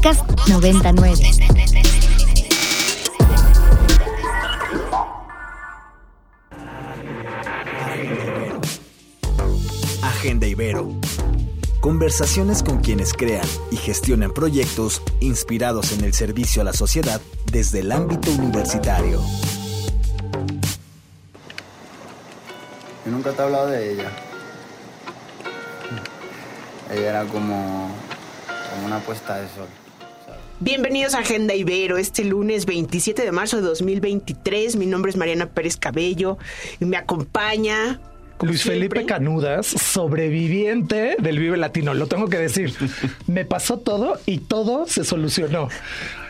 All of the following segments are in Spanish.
Podcast 99. Agenda Ibero. Conversaciones con quienes crean y gestionan proyectos inspirados en el servicio a la sociedad desde el ámbito universitario. Yo nunca te he hablado de ella. Ella era como, como una puesta de sol. Bienvenidos a Agenda Ibero, este lunes 27 de marzo de 2023. Mi nombre es Mariana Pérez Cabello y me acompaña Luis Felipe Canudas, sobreviviente del Vive Latino, lo tengo que decir. Me pasó todo y todo se solucionó.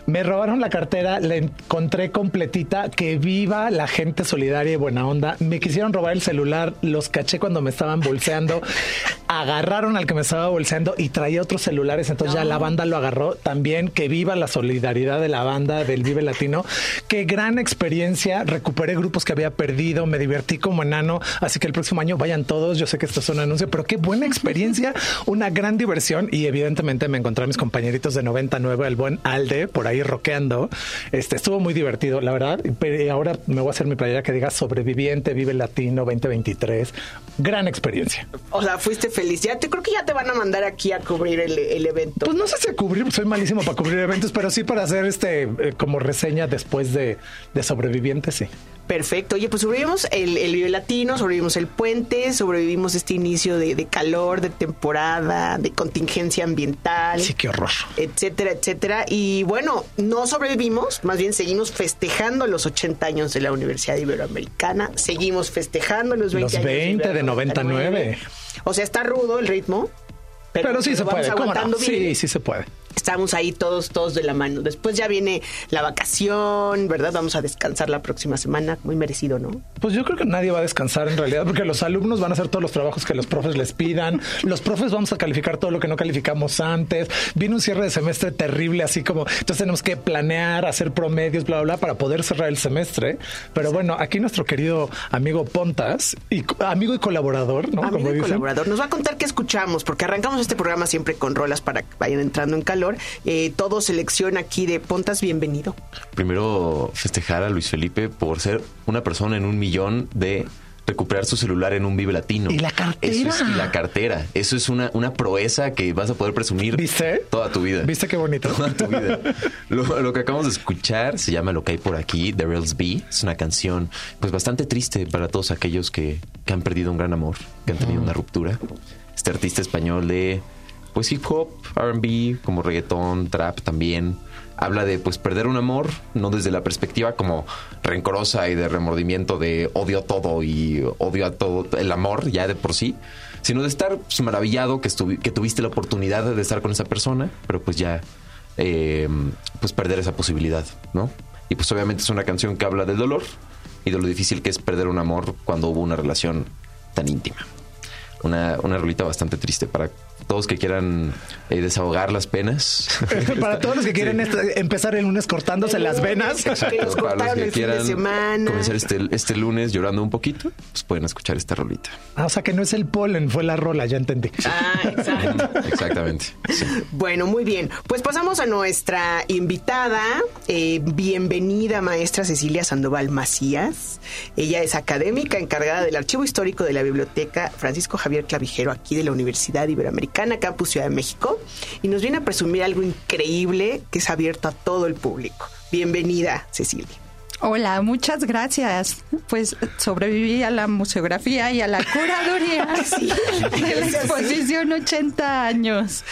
Me robaron la cartera, la encontré completita. Que viva la gente solidaria y buena onda. Me quisieron robar el celular, los caché cuando me estaban bolseando. Agarraron al que me estaba bolseando y traía otros celulares. Entonces ya la banda lo agarró. También que viva la solidaridad de la banda del Vive Latino. Qué gran experiencia. Recuperé grupos que había perdido. Me divertí como enano. Así que el próximo año vayan todos. Yo sé que esto es un anuncio, pero qué buena experiencia. Una gran diversión. Y evidentemente me encontré a mis compañeritos de 99, el buen Alde, por ahí rockeando. Este estuvo muy divertido, la verdad. Pero ahora me voy a hacer mi playera que diga sobreviviente, vive latino 2023. Gran experiencia. O sea, fuiste feliz. Ya te creo que ya te van a mandar aquí a cubrir el, el evento. Pues no sé si a cubrir, soy malísimo para cubrir eventos, pero sí para hacer este eh, como reseña después de, de sobreviviente, sí. Perfecto. Oye, pues sobrevivimos el, el Vive Latino, sobrevivimos el puente, sobrevivimos este inicio de, de, calor, de temporada, de contingencia ambiental. Sí, qué horror. Etcétera, etcétera. Y bueno, no sobrevivimos, más bien seguimos festejando los 80 años de la Universidad Iberoamericana, seguimos festejando los 20 Los años 20 de 99. O sea, está rudo el ritmo. Pero, Pero sí se lo vamos puede, ¿cómo no? aguantando bien. Sí, sí se puede. Estamos ahí todos, todos de la mano. Después ya viene la vacación, ¿verdad? Vamos a descansar la próxima semana. Muy merecido, ¿no? Pues yo creo que nadie va a descansar en realidad, porque los alumnos van a hacer todos los trabajos que los profes les pidan. Los profes vamos a calificar todo lo que no calificamos antes. Viene un cierre de semestre terrible, así como entonces tenemos que planear, hacer promedios, bla, bla, bla, para poder cerrar el semestre. Pero bueno, aquí nuestro querido amigo Pontas, y amigo y colaborador, ¿no? Amigo como y dicen. colaborador. Nos va a contar qué escuchamos, porque arrancamos este programa siempre con rolas para que vayan entrando en calor. Eh, todo selección aquí de Pontas, bienvenido. Primero, festejar a Luis Felipe por ser una persona en un millón de recuperar su celular en un Vive Latino. Y la cartera. Eso es, y la cartera. Eso es una, una proeza que vas a poder presumir ¿Viste? toda tu vida. ¿Viste qué bonito? Toda tu vida. Lo, lo que acabamos de escuchar se llama Lo que hay por aquí, The Rails B. Es una canción pues bastante triste para todos aquellos que, que han perdido un gran amor, que han tenido una ruptura. Este artista español de pues hip hop, R&B, como reggaetón, trap también. Habla de pues perder un amor, no desde la perspectiva como rencorosa y de remordimiento de odio a todo y odio a todo el amor ya de por sí, sino de estar pues, maravillado que, que tuviste la oportunidad de estar con esa persona, pero pues ya eh, pues perder esa posibilidad, ¿no? Y pues obviamente es una canción que habla del dolor y de lo difícil que es perder un amor cuando hubo una relación tan íntima una, una rolita bastante triste para todos que quieran eh, desahogar las penas. Para todos los que quieren Sí. empezar el lunes cortándose las venas. Para los que quieran comenzar este, este lunes llorando un poquito, pues pueden escuchar esta rolita. Ah, o sea que no es el polen, fue la rola, ya entendí. Ah, exacto. Exactamente. Sí. Bueno, muy bien. Pues pasamos a nuestra invitada. Eh, bienvenida, maestra Cecilia Sandoval Macías. Ella es académica encargada del Archivo Histórico de la Biblioteca Francisco Javier Clavijero, aquí de la Universidad Iberoamericana, Campus Ciudad de México. Y nos viene a presumir algo increíble que es abierto a todo el público. Bienvenida, Cecilia. Hola, muchas gracias. Pues sobreviví a la museografía y a la curaduría de la exposición 80 años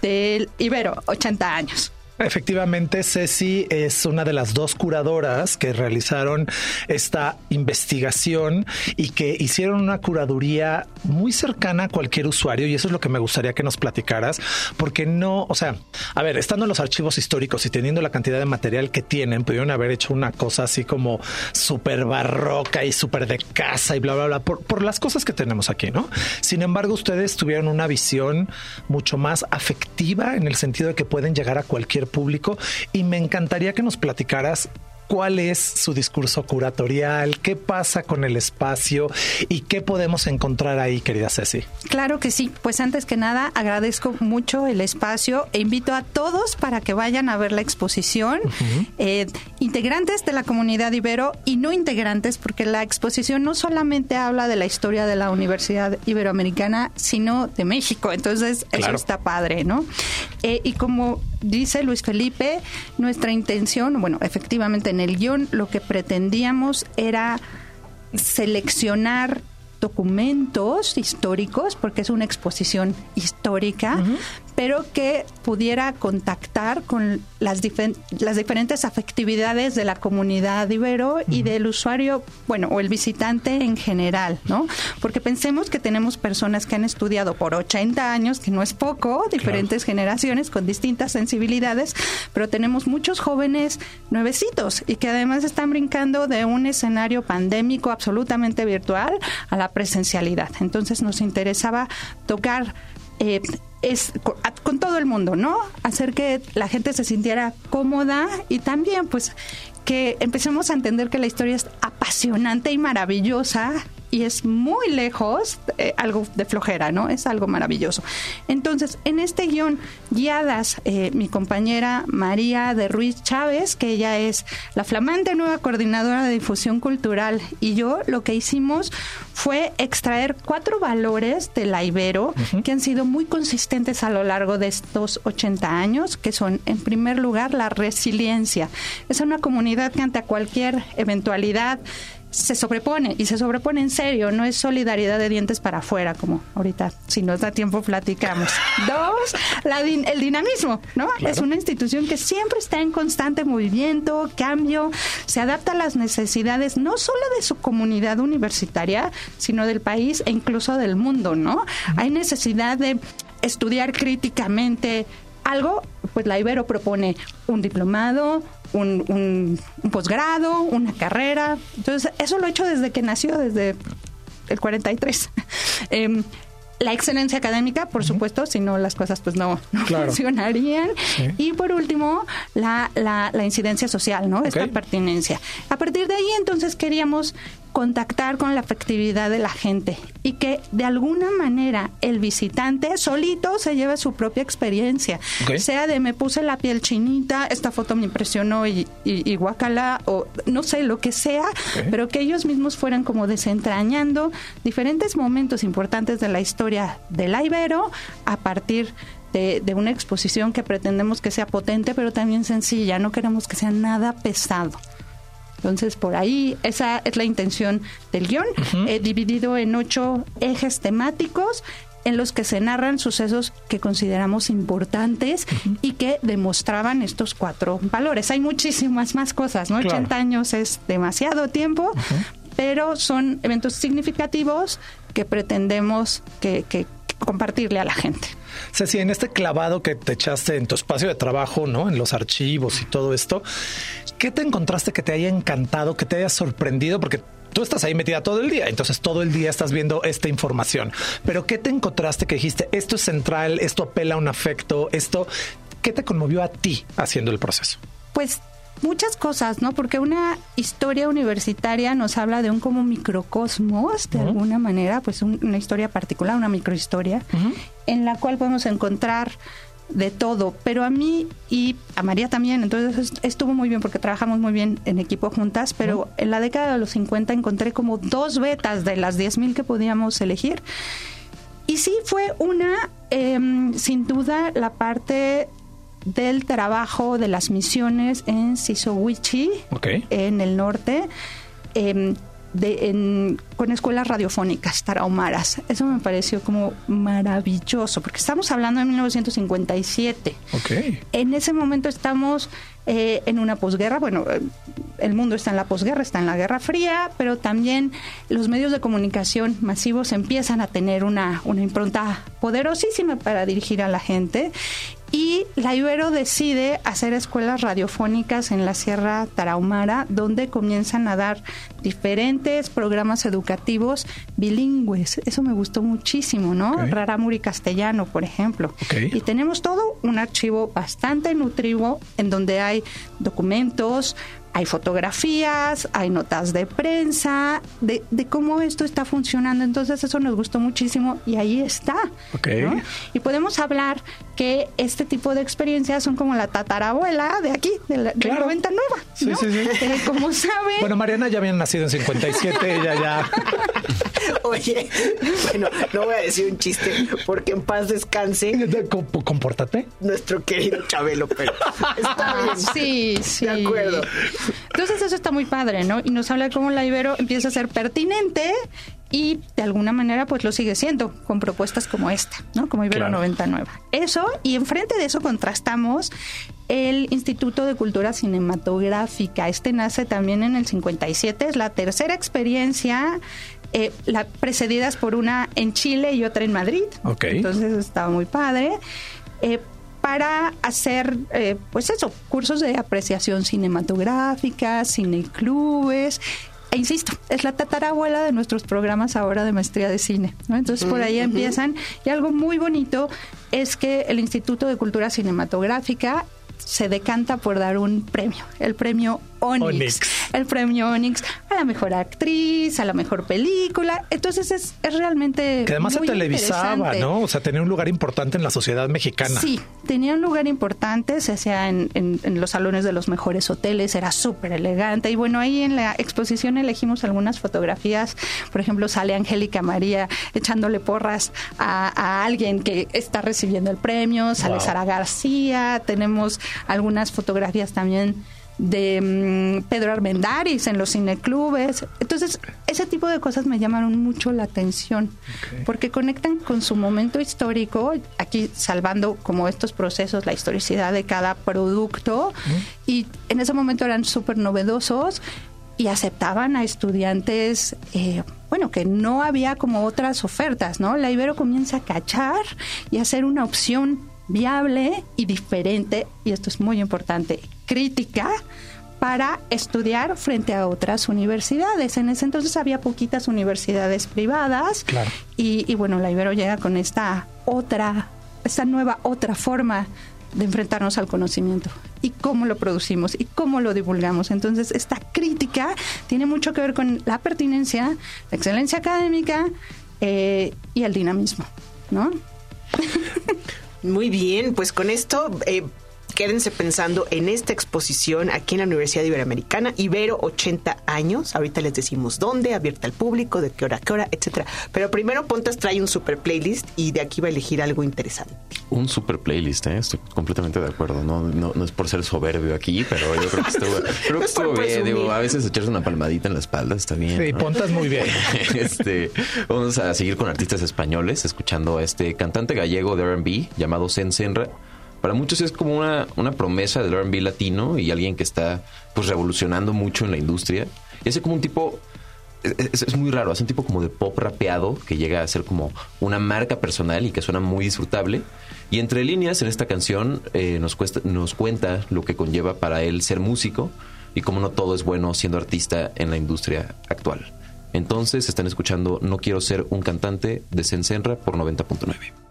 del Ibero, 80 años. Efectivamente, Ceci es una de las dos curadoras que realizaron esta investigación y que hicieron una curaduría muy cercana a cualquier usuario y eso es lo que me gustaría que nos platicaras, porque no, o sea, a ver, estando en los archivos históricos y teniendo la cantidad de material que tienen, pudieron haber hecho una cosa así como súper barroca y súper de casa y bla, bla, bla, por, por las cosas que tenemos aquí, ¿no? Sin embargo, ustedes tuvieron una visión mucho más afectiva en el sentido de que pueden llegar a cualquier público y me encantaría que nos platicaras cuál es su discurso curatorial, qué pasa con el espacio y qué podemos encontrar ahí, querida Ceci. Claro que sí. Pues antes que nada, agradezco mucho el espacio e invito a todos para que vayan a ver la exposición. Eh, integrantes de la comunidad Ibero y no integrantes, porque la exposición no solamente habla de la historia de la Universidad Iberoamericana, sino de México. Entonces, eso está padre, ¿no? Eh, y como dice Luis Felipe, nuestra intención, bueno, efectivamente en el guion lo que pretendíamos era seleccionar documentos históricos, porque es una exposición histórica, pero que pudiera contactar con las, las diferentes afectividades de la comunidad ibero y del usuario, bueno, o el visitante en general, ¿no? Porque pensemos que tenemos personas que han estudiado por 80 años, que no es poco, diferentes generaciones con distintas sensibilidades, pero tenemos muchos jóvenes nuevecitos y que además están brincando de un escenario pandémico absolutamente virtual a la presencialidad. Entonces nos interesaba tocar eh, es con, todo el mundo, ¿no? Hacer que la gente se sintiera cómoda y también, pues, que empecemos a entender que la historia es apasionante y maravillosa y es muy lejos eh, algo de flojera, ¿no? Es algo maravilloso. Entonces, en este guion, guiadas, eh, mi compañera María de Ruiz Chávez, que ella es la flamante nueva coordinadora de difusión cultural, y yo lo que hicimos fue extraer cuatro valores de la Ibero que han sido muy consistentes a lo largo de estos 80 años, que son, en primer lugar, la resiliencia. Es una comunidad que ante cualquier eventualidad se sobrepone y se sobrepone en serio, no es solidaridad de dientes para afuera, como ahorita, si nos da tiempo, platicamos. Dos, el dinamismo, ¿no? Es una institución que siempre está en constante movimiento, cambio, se adapta a las necesidades no solo de su comunidad universitaria, sino del país e incluso del mundo, ¿no? Hay necesidad de estudiar críticamente algo, pues la Ibero propone un diplomado, un, posgrado, una carrera. Entonces, eso lo he hecho desde que nació, desde el 43. Em, la excelencia académica, por supuesto, si no las cosas pues no, funcionarían. Y por último, la, la, incidencia social, ¿no? Esta pertinencia. A partir de ahí, entonces, queríamos contactar con la afectividad de la gente y que de alguna manera el visitante solito se lleve su propia experiencia. Sea de me puse la piel chinita, esta foto me impresionó y, y, guacala, o no sé, lo que sea, pero que ellos mismos fueran como desentrañando diferentes momentos importantes de la historia del Ibero a partir de, de, una exposición que pretendemos que sea potente, pero también sencilla. No queremos que sea nada pesado. Entonces, por ahí, esa es la intención del guion, He dividido en ocho ejes temáticos en los que se narran sucesos que consideramos importantes y que demostraban estos cuatro valores. Hay muchísimas más cosas, ¿no? 80 años es demasiado tiempo, pero son eventos significativos que pretendemos que, que compartirle a la gente. Ceci, en este clavado que te echaste en tu espacio de trabajo, ¿no? En los archivos y todo esto, ¿qué te encontraste que te haya encantado, que te haya sorprendido? Porque tú estás ahí metida todo el día, entonces todo el día estás viendo esta información. Pero ¿qué te encontraste que dijiste, esto es central, esto apela a un afecto, esto, ¿qué te conmovió a ti haciendo el proceso? Pues muchas cosas, ¿no? Porque una historia universitaria nos habla de un como microcosmos, de alguna manera, pues una historia particular, una microhistoria, en la cual podemos encontrar de todo, pero a mí y a María también, entonces estuvo muy bien porque trabajamos muy bien en equipo juntas, pero en la década de los 50 encontré como dos betas de las 10.000 que podíamos elegir. Y sí fue una, em, sin duda, la parte del trabajo de las misiones en Sisowichi, en el norte. Em, de, con escuelas radiofónicas tarahumaras. Eso me pareció como maravilloso, porque estamos hablando de 1957. Okay. En ese momento estamos eh, en una posguerra, bueno, eh, el mundo está en la posguerra, está en la Guerra Fría, pero también los medios de comunicación masivos empiezan a tener una, una impronta poderosísima para dirigir a la gente y la Ibero decide hacer escuelas radiofónicas en la Sierra Tarahumara, donde comienzan a dar diferentes programas educativos bilingües. Eso me gustó muchísimo, ¿no? Raramuri castellano, por ejemplo. Y tenemos todo un archivo bastante nutrivo en donde hay documentos, hay fotografías, hay notas de prensa, de, de, cómo esto está funcionando. Entonces eso nos gustó muchísimo y ahí está. Okay. ¿no? Y podemos hablar que este tipo de experiencias son como la tatarabuela de aquí, de la, claro. de la venta nueva. Sí, ¿no? sí, sí. Eh, como saben. Bueno, Mariana ya había nacido en 57, ella ya. Oye, bueno, no voy a decir un chiste porque en paz descanse Compórtate. nuestro querido Chabelo, pero está bien. Sí, sí. De acuerdo. Entonces eso está muy padre, ¿no? Y nos habla de cómo la Ibero empieza a ser pertinente y de alguna manera pues lo sigue siendo con propuestas como esta, ¿no? Como Ibero Claro. 99. Eso, y enfrente de eso contrastamos el Instituto de Cultura Cinematográfica. Este nace también en el 57, es la tercera experiencia, eh, la, precedidas por una en Chile y otra en Madrid. Ok. Entonces estaba muy padre. Eh, para hacer, eh, pues eso, cursos de apreciación cinematográfica, cineclubes. E insisto, es la tatarabuela de nuestros programas ahora de maestría de cine. ¿no? Entonces por ahí empiezan. Y algo muy bonito es que el Instituto de Cultura Cinematográfica se decanta por dar un premio, el premio Onyx, Onyx. el premio Onyx a la mejor actriz, a la mejor película. Entonces es, es realmente Que además se televisaba. ¿no? O sea, tenía un lugar importante en la sociedad mexicana. Sí, tenía un lugar importante, se hacía en, en- en los salones de los mejores hoteles, era súper elegante. Y bueno, ahí en la exposición elegimos algunas fotografías. Por ejemplo, sale Angélica María echándole porras a, a alguien que está recibiendo el premio, sale Wow. Sara García, tenemos algunas fotografías también de mm, Pedro Armendáriz en los cineclubes. Entonces, ese tipo de cosas me llamaron mucho la atención, porque conectan con su momento histórico, aquí salvando como estos procesos, la historicidad de cada producto, y en ese momento eran súper novedosos y aceptaban a estudiantes, eh, bueno, que no había como otras ofertas, ¿no? La Ibero comienza a cachar y a ser una opción viable y diferente, y esto es muy importante, crítica para estudiar frente a otras universidades. En ese entonces había poquitas universidades privadas Claro. y, y bueno, la Ibero llega con esta otra, esta nueva otra forma de enfrentarnos al conocimiento y cómo lo producimos y cómo lo divulgamos. Entonces, esta crítica tiene mucho que ver con la pertinencia, la excelencia académica eh, y el dinamismo, ¿no? Muy bien, pues con esto eh, quédense pensando en esta exposición aquí en la Universidad Iberoamericana, Ibero 80 años. Ahorita les decimos dónde, abierta al público, de qué hora a qué hora, etcétera. Pero primero Pontas trae un super playlist y de aquí va a elegir algo interesante. Un super playlist, ¿eh? estoy completamente de acuerdo. No, no, no es por ser soberbio aquí, pero yo creo que estuvo, creo que estuvo bien. Digo, a veces echarse una palmadita en la espalda está bien. Sí, ¿no? pontas muy bien. este, vamos a seguir con artistas españoles, escuchando a este cantante gallego de R&B llamado Zen Senra. Para muchos es como una, una promesa del R&B latino y alguien que está pues revolucionando mucho en la industria. Y hace como un tipo es, muy raro, hace un tipo como de pop rapeado que llega a ser como una marca personal y que suena muy disfrutable. Y entre líneas en esta canción eh, nos, cuesta, nos cuenta lo que conlleva para él ser músico y cómo no todo es bueno siendo artista en la industria actual. Entonces están escuchando No quiero ser un cantante de Sensenra por 90.9.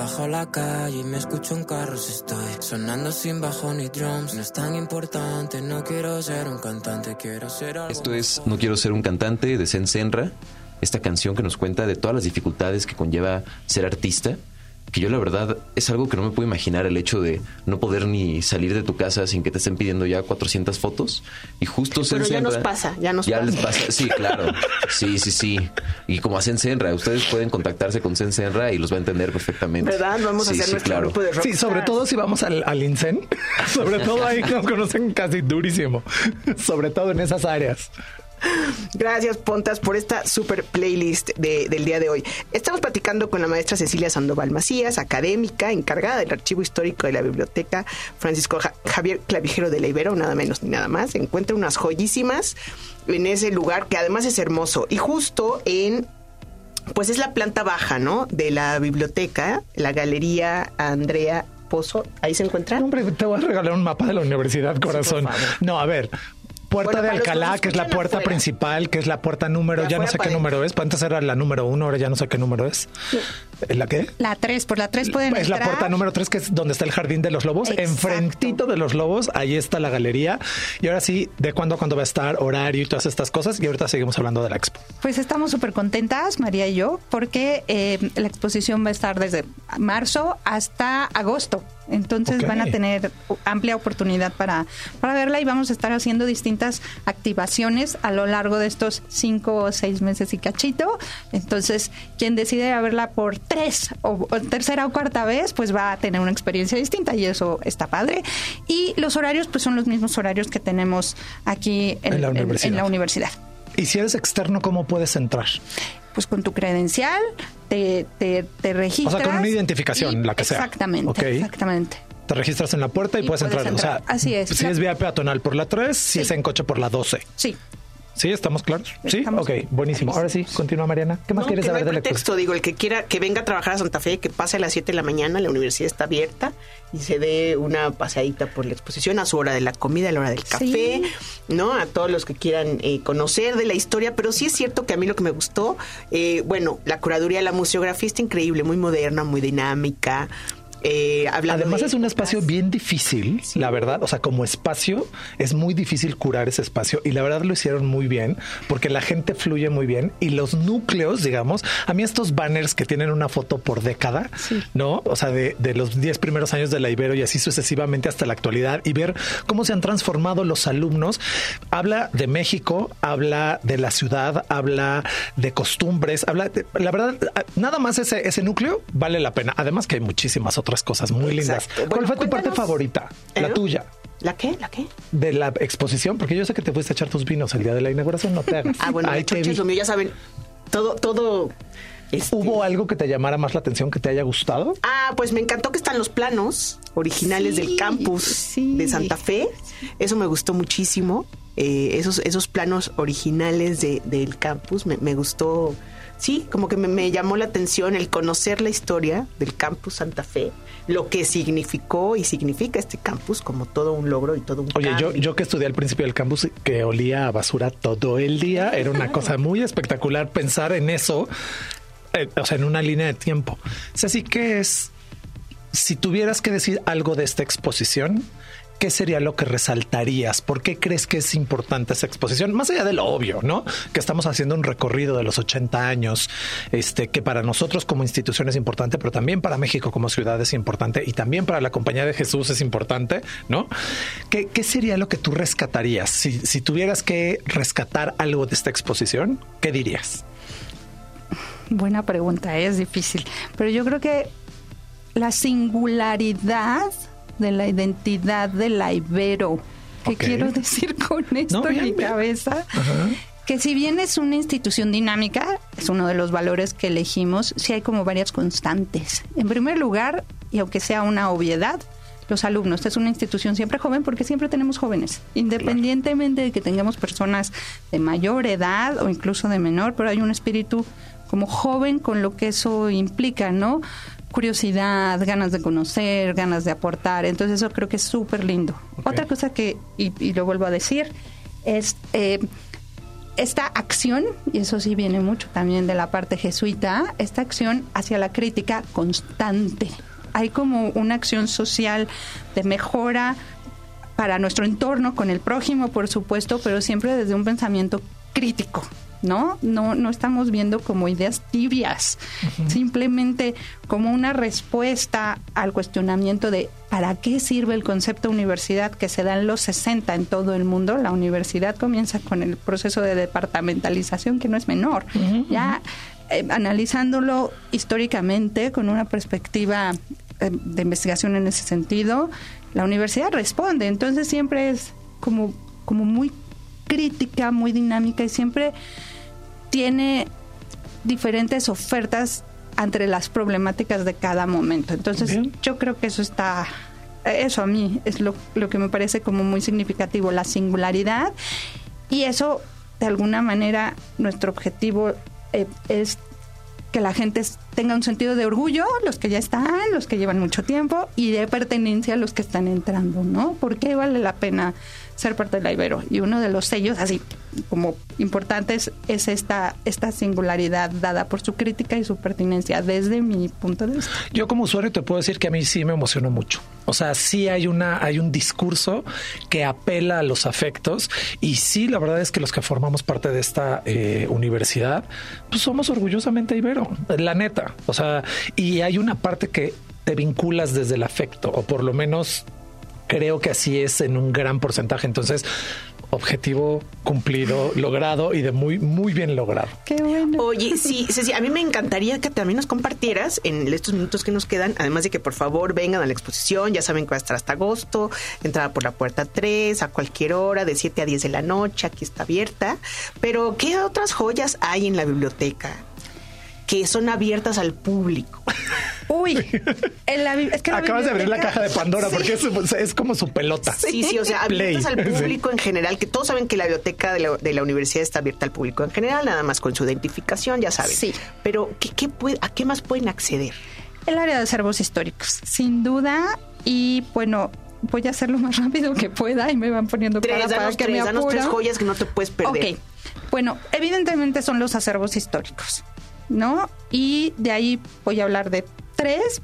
Bajo la calle y me escucho en carros estoy sonando sin bajo ni drums. No es tan importante, no quiero ser un cantante, quiero ser algo. Esto es No quiero ser un cantante de Zen Senra, esta canción que nos cuenta de todas las dificultades que conlleva ser artista, que yo la verdad es algo que no me puedo imaginar el hecho de no poder ni salir de tu casa sin que te estén pidiendo ya 400 fotos y justo Pero ya nos pasa, ya nos pasa. les pasa, sí, claro, sí, sí, sí, y como a Zen Senra, ustedes pueden contactarse con Senra y los va a entender perfectamente. ¿Verdad? Vamos a Sí, hacer sí, nuestro claro. grupo de rock. Sí, sobre todo si vamos al, al INSEN. Sobre todo ahí nos conocen casi durísimo. Sobre todo en esas áreas. Gracias, Pontas, por esta super playlist de- del día de hoy. Estamos platicando con la maestra Cecilia Sandoval Macías, académica, encargada del archivo histórico de la biblioteca Francisco Ja- Javier Clavijero de la Ibero, nada menos ni nada más. Encuentra unas joyísimas en ese lugar que además es hermoso. Y justo en pues es la planta baja, ¿no? De la biblioteca, la galería Andrea Pozo. Ahí se encuentra. Hombre, te voy a regalar un mapa de la universidad, corazón. no, a ver. Puerta Bueno, de que Alcalá, que es la puerta afuera. principal, que es la puerta número, ya no sé qué número es. Pues Antes era la número uno, ahora ya no sé qué número es. ¿En la qué? La 3, por la 3 pueden Es la puerta número 3, que es donde está el jardín de los lobos. Exacto. Enfrentito de los lobos, ahí está la galería. Y ahora sí, de cuándo a cuándo va a estar, horario y todas estas cosas. Y ahorita seguimos hablando de la expo. Pues estamos súper contentas, María y yo, porque eh, la exposición va a estar desde marzo hasta agosto. Entonces van a tener amplia oportunidad para, para verla y vamos a estar haciendo distintas activaciones a lo largo de estos cinco o seis meses y cachito. Entonces, quien decide verla por tres o, o tercera o cuarta vez, pues va a tener una experiencia distinta y eso está padre. Y los horarios, pues son los mismos horarios que tenemos aquí en, En la en- en universidad. la universidad Y si eres externo, ¿cómo puedes entrar? pues con tu credencial te, te, te registras. O sea, con una identificación, y- la que sea. Exactamente, Ok. exactamente. Te registras en la puerta y, Y puedes, puedes entrar. entrar. O sea, Así es. Si es vía peatonal por la 3, si Sí. es en coche por la 12. Sí. ¿Sí? ¿Estamos claros? Sí. Estamos Ok, buenísimo. Ahora sí, continúa Mariana. ¿Qué más No, quieres que no saber hay de la pretexto, digo, el que quiera que venga a trabajar a Santa Fe, que pase a las 7 de la mañana, la universidad está abierta y se dé una paseadita por la exposición a su hora de la comida, a la hora del café, ¿no? A todos los que quieran eh, conocer de la historia, pero sí es cierto que a mí lo que me gustó, eh, bueno, la curaduría, la museografía está increíble, muy moderna, muy dinámica. Eh, hablando Además de es un espacio bien difícil, la verdad. O sea, como espacio es muy difícil curar ese espacio y la verdad lo hicieron muy bien porque la gente fluye muy bien y los núcleos, digamos, a mí estos banners que tienen una foto por década, ¿no? O sea, de, de los 10 primeros años de la Ibero y así sucesivamente hasta la actualidad y ver cómo se han transformado los alumnos, habla de México, habla de la ciudad, habla de costumbres, habla, de- la verdad, nada más ese, ese núcleo vale la pena. Además que hay muchísimas otras cosas muy lindas. ¿Cuál fue tu parte favorita? La ¿Eh? tuya. ¿La qué? ¿La qué? De la exposición, porque yo sé que te fuiste a echar tus vinos el día de la inauguración, no te hagas. Ah, bueno, Ahí te vi. lo mío, ya saben, todo, todo... este, ¿Hubo algo que te llamara más la atención, que te haya gustado? Ah, pues me encantó que están los planos originales Sí, del campus sí. de Santa Fe. Eso me gustó muchísimo. Eh, esos, esos planos originales de- del campus me, me gustó. Sí, como que me, me llamó la atención el conocer la historia del campus Santa Fe, lo que significó y significa este campus como todo un logro y todo un Oye, yo, cambio. yo que estudié al principio del campus que olía a basura todo el día, era una cosa muy espectacular pensar en eso, eh, o sea, en una línea de tiempo. Así que es, si tuvieras que decir algo de esta exposición, ¿qué sería lo que resaltarías? ¿Por qué crees que es importante esa exposición? Más allá de lo obvio, ¿no? Que estamos haciendo un recorrido de los 80 años, este, que para nosotros como institución es importante, pero también para México como ciudad es importante y también para la Compañía de Jesús es importante, ¿no? ¿Qué, sería lo que tú rescatarías? Si, si tuvieras que rescatar algo de esta exposición, ¿qué dirías? Buena pregunta, es difícil. Pero yo creo que la singularidad de la identidad de la Ibero. ¿Qué quiero decir con esto No, en mi cabeza? Ajá. Que si bien es una institución dinámica, es uno de los valores que elegimos, sí hay como varias constantes. En primer lugar, y aunque sea una obviedad, los alumnos. Es una institución siempre joven porque siempre tenemos jóvenes, independientemente de que tengamos personas de mayor edad o incluso de menor, pero hay un espíritu como joven con lo que eso implica, ¿no? Curiosidad, ganas de conocer, ganas de aportar. Entonces eso creo que es súper lindo. Otra cosa que, y, y lo vuelvo a decir, es... eh, esta acción, y eso sí viene mucho también de la parte jesuita, esta acción hacia la crítica constante. Hay como una acción social de mejora para nuestro entorno, con el prójimo, por supuesto, pero siempre desde un pensamiento crítico. ¿No? No, no estamos viendo como ideas tibias, simplemente como una respuesta al cuestionamiento de ¿para qué sirve el concepto universidad que se da en los 60 en todo el mundo? La universidad comienza con el proceso de departamentalización que no es menor. Ya eh, analizándolo históricamente con una perspectiva eh, de investigación en ese sentido, la universidad responde. Entonces siempre es como, como muy crítica, muy dinámica y siempre tiene diferentes ofertas entre las problemáticas de cada momento. Entonces, Bien. yo creo que eso está, eso a mí es lo, lo que me parece como muy significativo, la singularidad. Y eso, de alguna manera, nuestro objetivo eh, es que la gente tenga un sentido de orgullo, los que ya están, los que llevan mucho tiempo, y de pertenencia a los que están entrando, ¿no? ¿Por qué vale la pena ser parte de la Ibero? Y uno de los sellos así como importantes es esta, esta singularidad dada por su crítica y su pertinencia desde mi punto de vista. Yo como usuario te puedo decir que a mí sí me emocionó mucho. O sea, sí hay una, hay un discurso que apela a los afectos y sí, la verdad es que los que formamos parte de esta eh, universidad, pues somos orgullosamente Ibero, la neta. O sea, y hay una parte que te vinculas desde el afecto, o por lo menos creo que así es en un gran porcentaje. Entonces, objetivo cumplido, logrado y de muy, muy bien logrado. Qué bueno. Oye, sí, Ceci, a mí me encantaría que también nos compartieras en estos minutos que nos quedan, además de que por favor vengan a la exposición, ya saben que va a estar hasta agosto, entrada por la puerta 3, a cualquier hora, de 7 a 10 de la noche, aquí está abierta, pero ¿qué otras joyas hay en la biblioteca? que son abiertas al público. Uy, en la, es que la Acabas de abrir la caja de Pandora Sí. porque es, es como su pelota. Sí, sí, o sea, abiertas al público en general, que todos saben que la biblioteca de la, de la universidad está abierta al público en general, nada más con su identificación, ya saben. Sí. Pero, ¿qué, qué puede, ¿a qué más pueden acceder? El área de acervos históricos, sin duda. Y bueno, voy a hacer lo más rápido que pueda y me van poniendo Tres, cara para danos que tres, me danos tres joyas que no te puedes perder. Ok. Bueno, evidentemente son los acervos históricos, ¿no? Y de ahí voy a hablar de tres.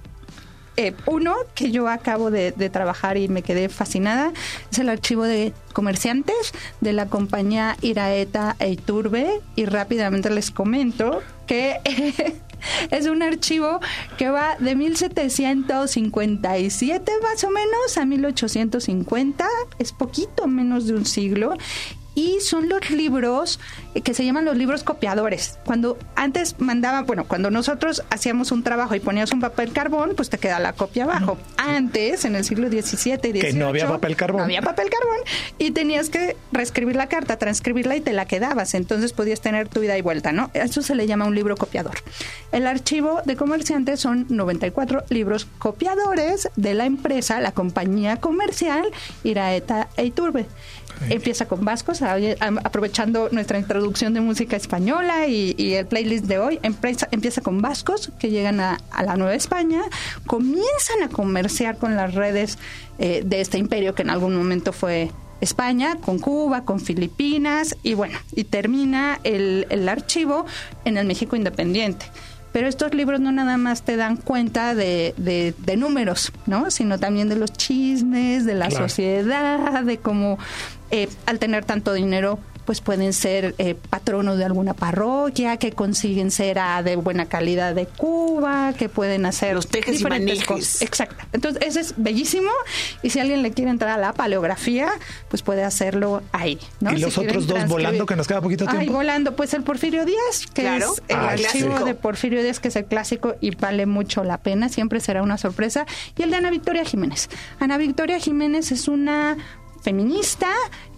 Eh, uno que yo acabo de, trabajar y me quedé fascinada es el archivo de comerciantes de la compañía Iraeta e Iturbe y rápidamente les comento que es un archivo que va de 1757 más o menos a 1850, es poquito menos de un siglo y son los libros eh, que se llaman los libros copiadores. Cuando antes mandaban, bueno, cuando nosotros hacíamos un trabajo y ponías un papel carbón, pues te queda la copia abajo. Antes, en el siglo XVII y XVIII, Que no había papel carbón. no había papel carbón y tenías que reescribir la carta, transcribirla y te la quedabas. Entonces podías tener tu ida y vuelta, ¿no? Eso se le llama un libro copiador. El archivo de comerciantes son 94 libros copiadores de la empresa, la compañía comercial Iraeta e Iturbe. Empieza con vascos, a- a- aprovechando nuestra introducción de música española y, y el playlist de hoy. Empieza, empieza con vascos que llegan a, a la Nueva España, comienzan a comerciar con las redes eh, de este imperio que en algún momento fue España, con Cuba, con Filipinas y bueno, y termina el, el archivo en el México independiente. Pero estos libros no nada más te dan cuenta de, de- de números, ¿no? Sino también de los chismes, de la Claro. sociedad, de cómo eh, al tener tanto dinero pues pueden ser eh, patronos de alguna parroquia, que consiguen cera de buena calidad de Cuba, que pueden hacer Los tejes y diferentes manejes. cosas. Exacto. Entonces, ese es bellísimo y si alguien le quiere entrar a la paleografía, pues puede hacerlo ahí. ¿no? ¿Y Si los otros dos volando, que nos queda poquito Ay, tiempo? volando, pues el Porfirio Díaz, que Claro. es el Ah, el archivo clásico. de Porfirio Díaz, que es el clásico y vale mucho la pena, siempre será una sorpresa. Y el de Ana Victoria Jiménez. Ana Victoria Jiménez es una feminista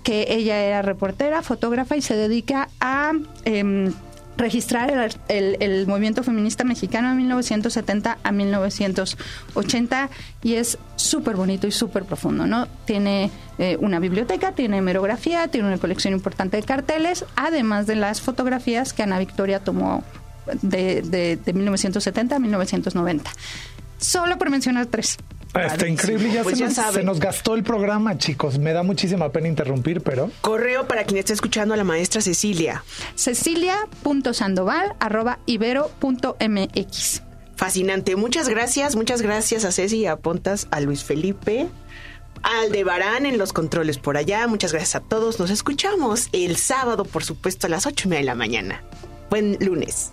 que ella era reportera, fotógrafa y se dedica a... em, registrar el, movimiento feminista mexicano de 1970 a 1980 y es súper bonito y súper profundo, ¿no? Tiene eh, una biblioteca, tiene hemerografía, tiene una colección importante de carteles, además de las fotografías que Ana Victoria tomó de- de 1970 a 1990. Solo por mencionar tres. Está increíble. Ya, Pues se, ya nos, saben. se nos gastó el programa, chicos. Me da muchísima pena interrumpir, pero Correo para quien esté escuchando a la maestra Cecilia. Cecilia.sandoval.ibero.mx Fascinante. Muchas gracias, muchas gracias a Ceci y a Pontas, a Luis Felipe, a Aldebarán en los controles por allá. Muchas gracias a todos. Nos escuchamos el sábado, por supuesto, a las ocho y media de la mañana. Buen lunes.